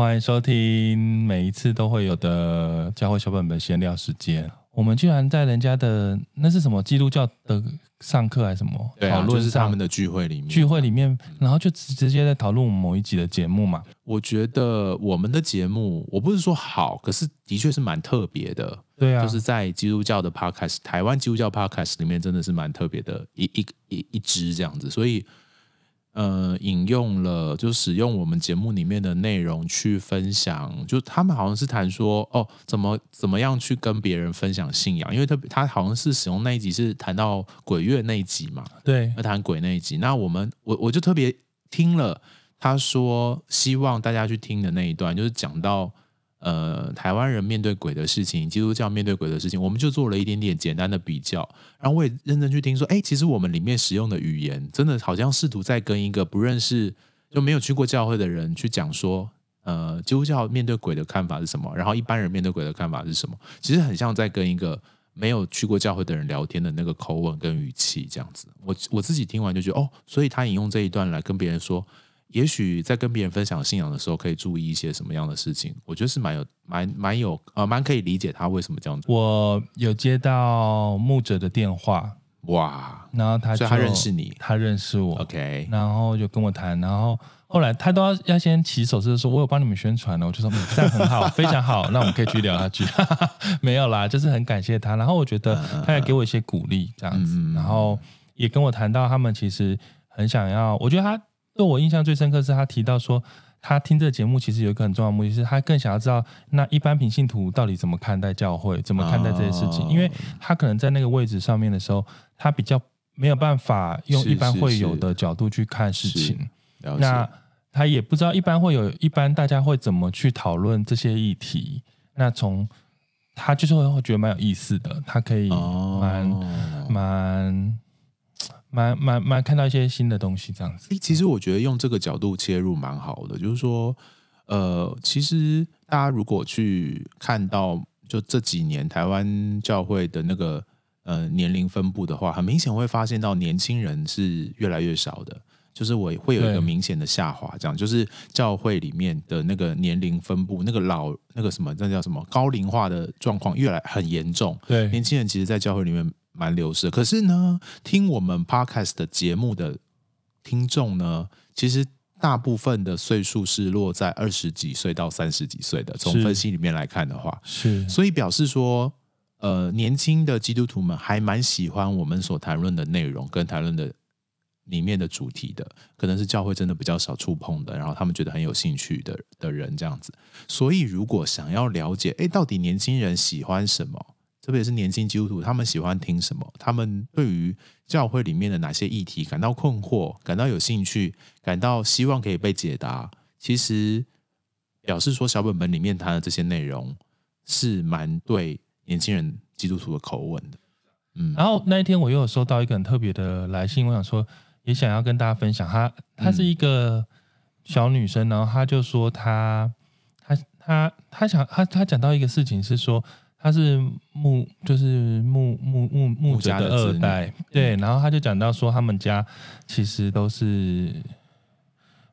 欢迎收听，每一次都会有的教会小本本闲聊时间。我们居然在人家的那是什么基督教的上课还是什么讨论？就是他们的聚会里面，聚会里面，然后就直直接在讨论某一集的节目嘛。我觉得我们的节目，我不是说好，可是的确是蛮特别的。对啊，就是在基督教的 podcast，台湾基督教 podcast 里面，真的是蛮特别的一一一一支这样子，所以。呃，引用了就使用我们节目里面的内容去分享，就他们好像是谈说哦，怎么怎么样去跟别人分享信仰，因为他他好像是使用那一集是谈到鬼月那一集嘛，对，要谈鬼那一集。那我们我我就特别听了他说希望大家去听的那一段，就是讲到。呃，台湾人面对鬼的事情，基督教面对鬼的事情，我们就做了一点点简单的比较。然后我也认真去听说，哎，其实我们里面使用的语言，真的好像试图在跟一个不认识、就没有去过教会的人去讲说，呃，基督教面对鬼的看法是什么，然后一般人面对鬼的看法是什么。其实很像在跟一个没有去过教会的人聊天的那个口吻跟语气这样子。我我自己听完就觉得，哦，所以他引用这一段来跟别人说。也许在跟别人分享信仰的时候，可以注意一些什么样的事情？我觉得是蛮有、蛮蛮有呃，蛮可以理解他为什么这样子。我有接到牧者的电话，哇，然后他就他认识你，他认识我，OK，然后就跟我谈，然后后来他都要要先起手势说，我有帮你们宣传了，我就说嗯，这样很好，非常好，那我们可以继续聊下去。没有啦，就是很感谢他，然后我觉得他也给我一些鼓励，这样子，嗯、然后也跟我谈到他们其实很想要，我觉得他。对我印象最深刻是他提到说，他听这个节目其实有一个很重要的目的，是他更想要知道那一般平信徒到底怎么看待教会，怎么看待这些事情，因为他可能在那个位置上面的时候，他比较没有办法用一般会有的角度去看事情。那他也不知道一般会有，一般大家会怎么去讨论这些议题。那从他就是会觉得蛮有意思的，他可以蛮蛮。蛮蛮蛮看到一些新的东西，这样子。欸，其实我觉得用这个角度切入蛮好的，就是说，呃，其实大家如果去看到就这几年台湾教会的那个呃年龄分布的话，很明显会发现到年轻人是越来越少的，就是我会有一个明显的下滑，这样就是教会里面的那个年龄分布，那个老那个什么，那叫什么高龄化的状况越来很严重。对，年轻人其实，在教会里面。蛮流失，可是呢，听我们 podcast 的节目的听众呢，其实大部分的岁数是落在二十几岁到三十几岁的。从分析里面来看的话，是，所以表示说，呃，年轻的基督徒们还蛮喜欢我们所谈论的内容跟谈论的里面的主题的，可能是教会真的比较少触碰的，然后他们觉得很有兴趣的的人这样子。所以，如果想要了解，哎，到底年轻人喜欢什么？特别是年轻基督徒，他们喜欢听什么？他们对于教会里面的哪些议题感到困惑、感到有兴趣、感到希望可以被解答？其实表示说，小本本里面谈的这些内容是蛮对年轻人基督徒的口吻的。嗯，然后那一天我又有收到一个很特别的来信，我想说也想要跟大家分享。她她是一个小女生，然后她就说她她她她想她她讲到一个事情是说。他是牧，就是牧牧牧牧家的二代，对。然后他就讲到说，他们家其实都是，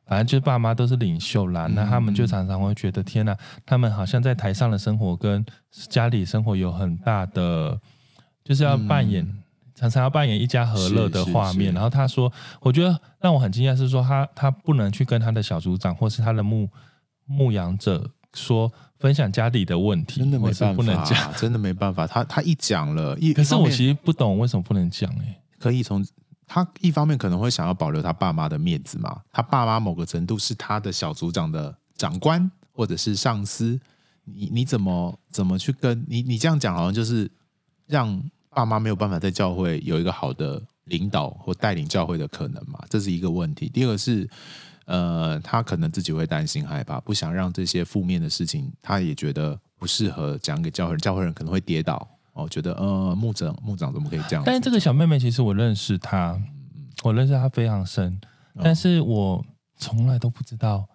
反正就是爸妈都是领袖啦。那他们就常常会觉得，天哪，他们好像在台上的生活跟家里生活有很大的，就是要扮演，常常要扮演一家和乐的画面。然后他说，我觉得让我很惊讶是说，他他不能去跟他的小组长或是他的牧牧羊者说。分享家里的问题，真的没办法，不能讲，真的没办法。他他一讲了，一可是我其实不懂为什么不能讲哎、欸。可以从他一方面可能会想要保留他爸妈的面子嘛，他爸妈某个程度是他的小组长的长官或者是上司，你你怎么怎么去跟你你这样讲，好像就是让爸妈没有办法在教会有一个好的领导或带领教会的可能嘛，这是一个问题。第二个是。呃，他可能自己会担心害怕，不想让这些负面的事情，他也觉得不适合讲给教会人，教会人可能会跌倒哦，觉得呃，牧长牧长怎么可以这样？但是这个小妹妹其实我认识她，我认识她非常深，但是我从来都不知道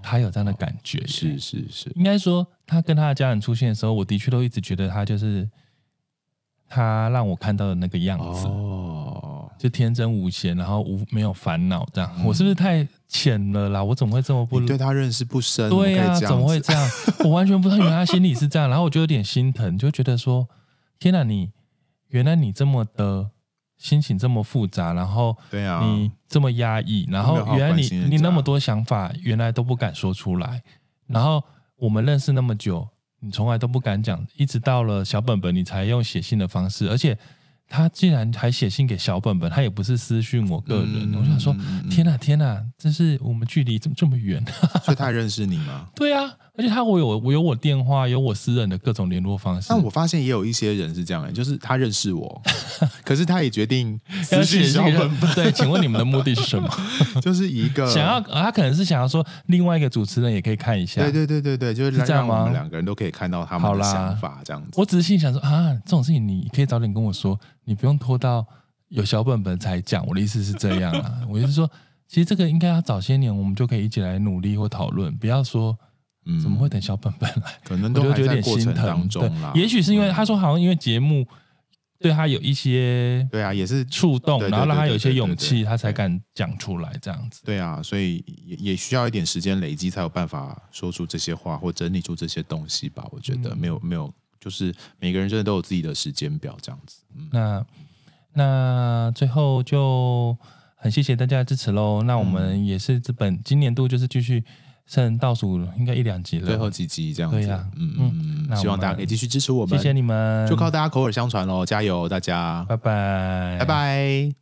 她有这样的感觉。是是是，应该说她跟她的家人出现的时候，我的确都一直觉得她就是她让我看到的那个样子。哦。就天真无邪，然后无没有烦恼这样。嗯、我是不是太浅了啦？我怎么会这么不？你对他认识不深？对呀、啊，怎么会这样？我完全不知道，原来他心里是这样，然后我就有点心疼，就觉得说：天哪，你原来你这么的心情这么复杂，然后对啊，你这么压抑，然后原来你你那么多想法，原来都不敢说出来，然后我们认识那么久。你从来都不敢讲，一直到了小本本，你才用写信的方式，而且他竟然还写信给小本本，他也不是私讯我个人。嗯、我想说，天哪，天哪，这是我们距离怎么这么远，所以他认识你吗？对啊。而且他我有我有我电话，有我私人的各种联络方式。但我发现也有一些人是这样的，就是他认识我，可是他也决定私信小本本。对，请问你们的目的是什么？就是一个想要，他可能是想要说，另外一个主持人也可以看一下。对对对对对，就是让我们两个人都可以看到他们的想法，这样子。我只是心想说啊，这种事情你可以早点跟我说，你不用拖到有小本本才讲。我的意思是这样啊，我意思是说，其实这个应该要早些年我们就可以一起来努力或讨论，不要说。怎么会等小本本来？可能都还在过程当中啦。也许是因为他说，好像因为节目对他有一些对啊，也是触动，然后让他有一些勇气，他才敢讲出来这样子。对啊，所以也也需要一点时间累积，才有办法说出这些话或整理出这些东西吧。我觉得没有没有，就是每个人真的都有自己的时间表这样子。那那最后就很谢谢大家的支持喽。那我们也是这本今年度就是继续。剩倒数应该一两集了，最后几集这样子。对呀，嗯嗯嗯，希望大家可以继续支持我们，谢谢你们，就靠大家口耳相传喽，加油，大家，拜拜，拜拜。